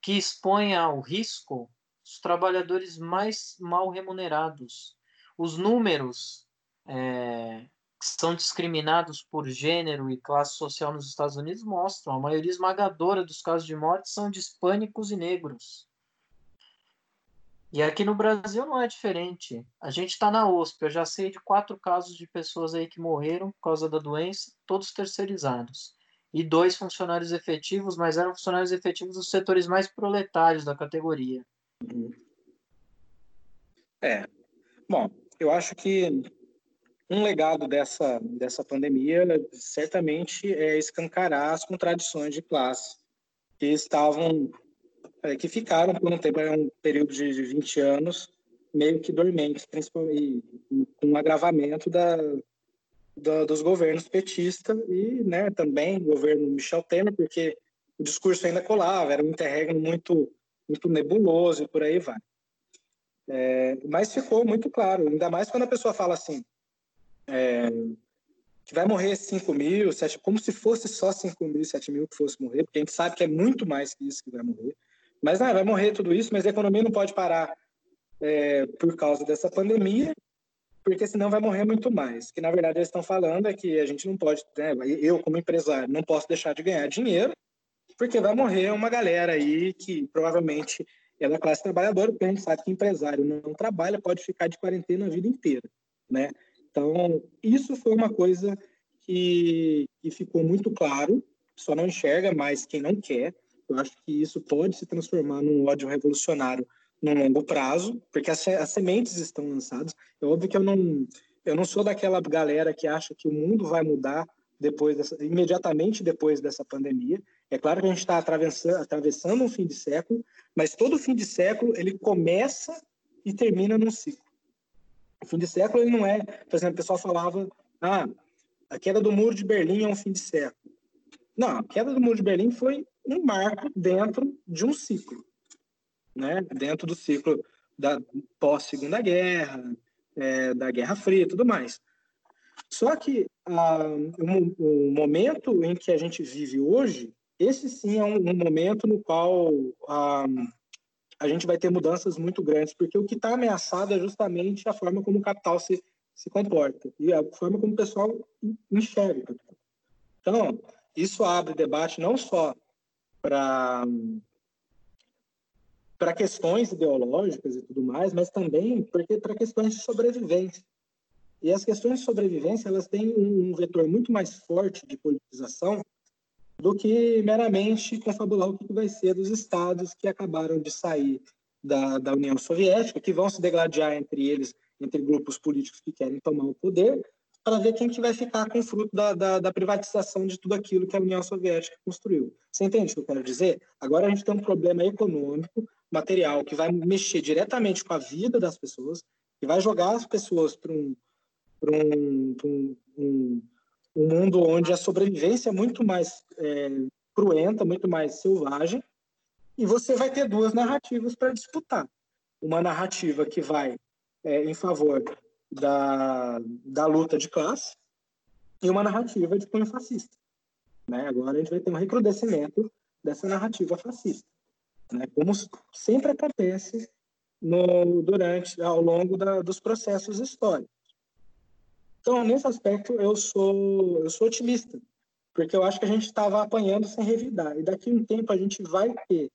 que expõe ao risco os trabalhadores mais mal remunerados. Os números é, que são discriminados por gênero e classe social nos Estados Unidos mostram a maioria esmagadora dos casos de morte são de hispânicos e negros. E aqui no Brasil não é diferente. A gente está na USP, eu já sei de quatro casos de pessoas aí que morreram por causa da doença, todos terceirizados. E dois funcionários efetivos, mas eram funcionários efetivos dos setores mais proletários da categoria.
É. Bom, eu acho que um legado dessa, dessa pandemia certamente é escancarar as contradições de classe que estavam, é, que ficaram por um tempo, é um período de, de 20 anos, meio que dormentes, principalmente com um agravamento da, da, dos governos petistas e né, também governo Michel Temer, porque o discurso ainda colava, era um interregno muito muito nebuloso e por aí vai. É, mas ficou muito claro, ainda mais quando a pessoa fala assim, é, que vai morrer 5 mil, 7, como se fosse só 5 mil, 7 mil que fosse morrer, porque a gente sabe que é muito mais que isso que vai morrer. Mas não, vai morrer tudo isso, mas a economia não pode parar é, por causa dessa pandemia, porque senão vai morrer muito mais. Que na verdade eles estão falando é que a gente não pode, né, eu como empresário não posso deixar de ganhar dinheiro, porque vai morrer uma galera aí que provavelmente é da classe trabalhadora, porque a gente sabe que empresário não trabalha, pode ficar de quarentena a vida inteira, né? Então, isso foi uma coisa que, que ficou muito claro, só não enxerga mais quem não quer. Eu acho que isso pode se transformar num ódio revolucionário no longo prazo, porque as, as sementes estão lançadas. É óbvio que eu não, eu não sou daquela galera que acha que o mundo vai mudar depois dessa, imediatamente depois dessa pandemia. É claro que a gente está atravessando, atravessando um fim de século, mas todo fim de século ele começa e termina num ciclo. Fim de século ele não é, por exemplo, o pessoal falava, ah, a queda do muro de Berlim é um fim de século. Não, a queda do muro de Berlim foi um marco dentro de um ciclo, né? Dentro do ciclo da pós Segunda Guerra, é, da Guerra Fria, e tudo mais. Só que ah, o, o, momento em que a gente vive hoje, esse sim é um, um momento no qual ah, a gente vai ter mudanças muito grandes, porque o que está ameaçado é justamente a forma como o capital se, se comporta e a forma como o pessoal enxerga. Então, isso abre debate não só para para questões ideológicas e tudo mais, mas também porque para questões de sobrevivência. E as questões de sobrevivência elas têm um vetor muito mais forte de politização do que meramente confabular o que vai ser dos estados que acabaram de sair da, da União Soviética, que vão se degladiar entre eles, entre grupos políticos que querem tomar o poder, para ver quem que vai ficar com o fruto da, da, da, privatização de tudo aquilo que a União Soviética construiu. Você entende o que eu quero dizer? Agora a gente tem um problema econômico, material, que vai mexer diretamente com a vida das pessoas, que vai jogar as pessoas para um, um, um, um mundo onde a sobrevivência é muito mais é, cruenta, muito mais selvagem, e você vai ter duas narrativas para disputar. Uma narrativa que vai é, em favor da, da luta de classe e uma narrativa de cunho fascista. Né? Agora a gente vai ter um recrudescimento dessa narrativa fascista, né? como sempre acontece no, durante, ao longo da, dos processos históricos. Então, nesse aspecto, eu sou, eu sou otimista, porque eu acho que a gente estava apanhando sem revidar. E daqui a um tempo a gente vai ter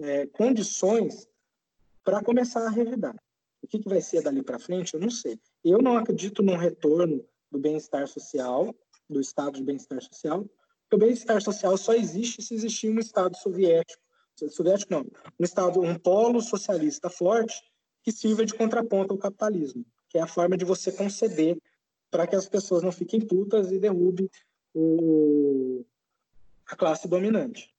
é, condições para começar a revidar. O que, que vai ser dali para frente, eu não sei. Eu não acredito num retorno do bem-estar social, do estado de bem-estar social, porque o bem-estar social só existe se existir um estado soviético, soviético não, um estado, um polo socialista forte que sirva de contraponto ao capitalismo, que é a forma de você conceder para que as pessoas não fiquem putas e derrube o, a classe dominante.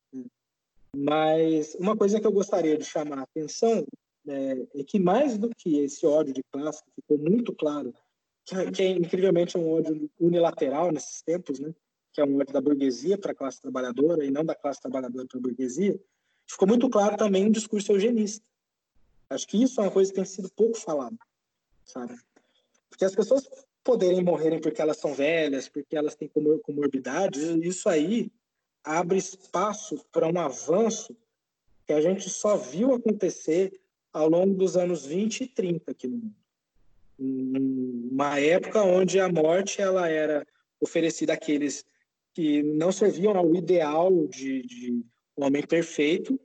Mas uma coisa que eu gostaria de chamar a atenção é, é que mais do que esse ódio de classe, que ficou muito claro, que, que é incrivelmente um ódio unilateral nesses tempos, né? que é um ódio da burguesia para a classe trabalhadora e não da classe trabalhadora para a burguesia, ficou muito claro também um discurso eugenista. Acho que isso é uma coisa que tem sido pouco falada, sabe? Porque as pessoas poderem morrerem porque elas são velhas, porque elas têm comorbidades, isso aí abre espaço para um avanço que a gente só viu acontecer ao longo dos anos 20 e 30 aqui no mundo. Uma época onde a morte ela era oferecida àqueles que não serviam ao ideal de, de homem perfeito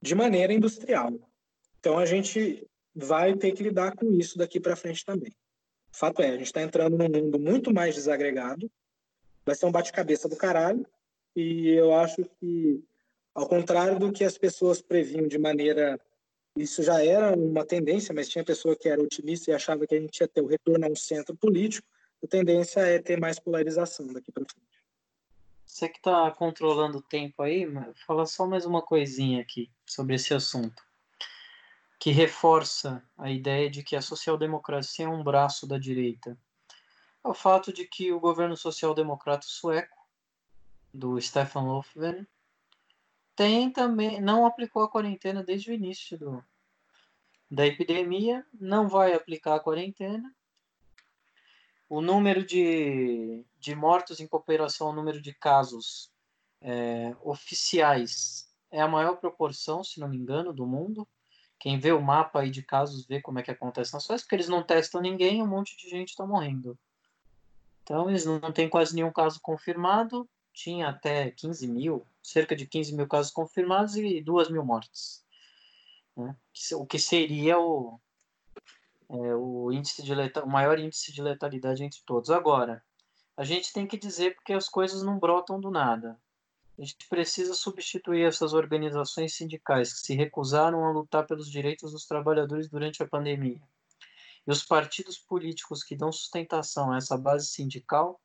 de maneira industrial. Então a gente vai ter que lidar com isso daqui para frente também. Fato é, a gente está entrando num mundo muito mais desagregado, vai ser um bate-cabeça do caralho, e eu acho que, ao contrário do que as pessoas previam de maneira. Isso já era uma tendência, mas tinha pessoa que era otimista e achava que a gente ia ter o retorno a um centro político. A tendência é ter mais polarização daqui para frente.
Você que está controlando o tempo aí, fala só mais uma coisinha aqui sobre esse assunto que reforça a ideia de que a social-democracia é um braço da direita. É o fato de que o governo social-democrata sueco, do Stefan Löfven, tem também não aplicou a quarentena desde o início do, da epidemia, não vai aplicar a quarentena. O número de, de mortos em cooperação ao número de casos é, oficiais é a maior proporção, se não me engano, do mundo. Quem vê o mapa aí de casos vê como é que acontece nas suas, porque eles não testam ninguém, um monte de gente está morrendo. Então eles não têm quase nenhum caso confirmado, tinha até 15 mil, cerca de 15 mil casos confirmados e 2 mil mortes. Né? O que seria o, é, o, índice de letal, o maior índice de letalidade entre todos. Agora, a gente tem que dizer porque as coisas não brotam do nada. A gente precisa substituir essas organizações sindicais que se recusaram a lutar pelos direitos dos trabalhadores durante a pandemia. E os partidos políticos que dão sustentação a essa base sindical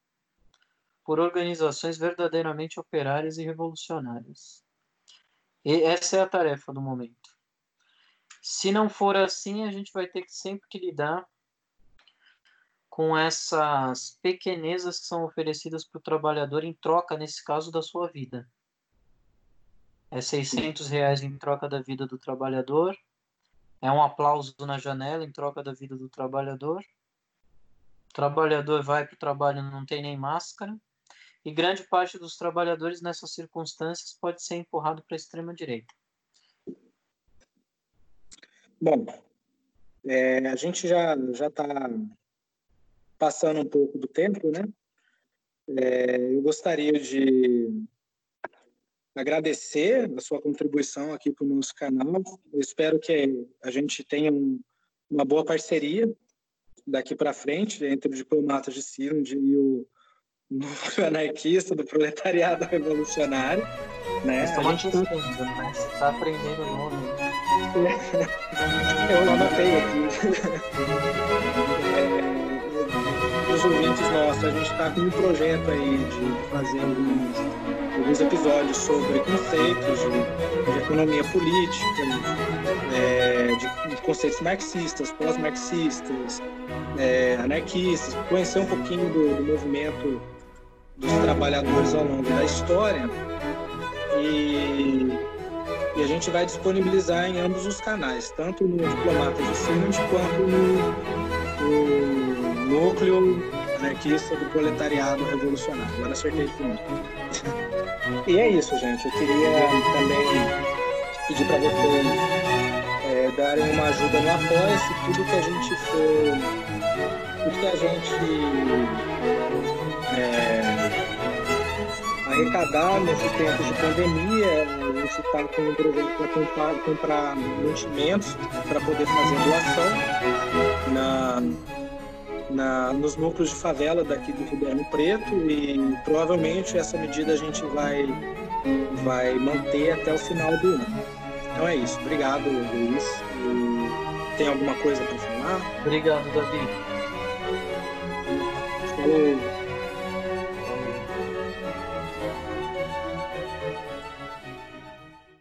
por organizações verdadeiramente operárias e revolucionárias. E essa é a tarefa do momento. Se não for assim, a gente vai ter que sempre que lidar com essas pequenezas que são oferecidas para o trabalhador em troca, nesse caso, da sua vida. É 600 reais em troca da vida do trabalhador, é um aplauso na janela em troca da vida do trabalhador. O trabalhador vai para o trabalho não tem nem máscara. E grande parte dos trabalhadores nessas circunstâncias pode ser empurrado para a extrema direita.
Bom, é, a gente já já está passando um pouco do tempo, né? É, eu gostaria de agradecer a sua contribuição aqui para o nosso canal. Eu espero que a gente tenha um, uma boa parceria daqui para frente entre o Diplomatas de Cironde e o núcleo anarquista do proletariado revolucionário. Né?
Estou gente... Tá... né? Está aprendendo o nome.
Eu anotei aqui. os ouvintes nossos, a gente está com um projeto aí de fazer alguns, alguns episódios sobre conceitos de, de economia política, é, de, de, conceitos marxistas, pós-marxistas, é, anarquistas, conhecer um pouquinho do, do movimento dos trabalhadores ao longo da história. E, e, a gente vai disponibilizar em ambos os canais, tanto no Diplomatas de Sinod quanto no, no Núcleo Anarquista do Proletariado Revolucionário. Agora acertei de primeiro. e é isso, gente. Eu queria também pedir para vocês é, darem uma ajuda no Apoia-se, tudo que a gente for. Tudo que a gente. É, arrecadar nesse tempo de pandemia. A gente está com um projeto para comprar, comprar mantimentos para poder fazer doação na, na, nos núcleos de favela daqui do Ribeirão Preto e provavelmente essa medida a gente vai, vai manter até o final do ano. Então é isso. Obrigado, Luiz. E tem alguma coisa para falar?
Obrigado, Davi.
Falou.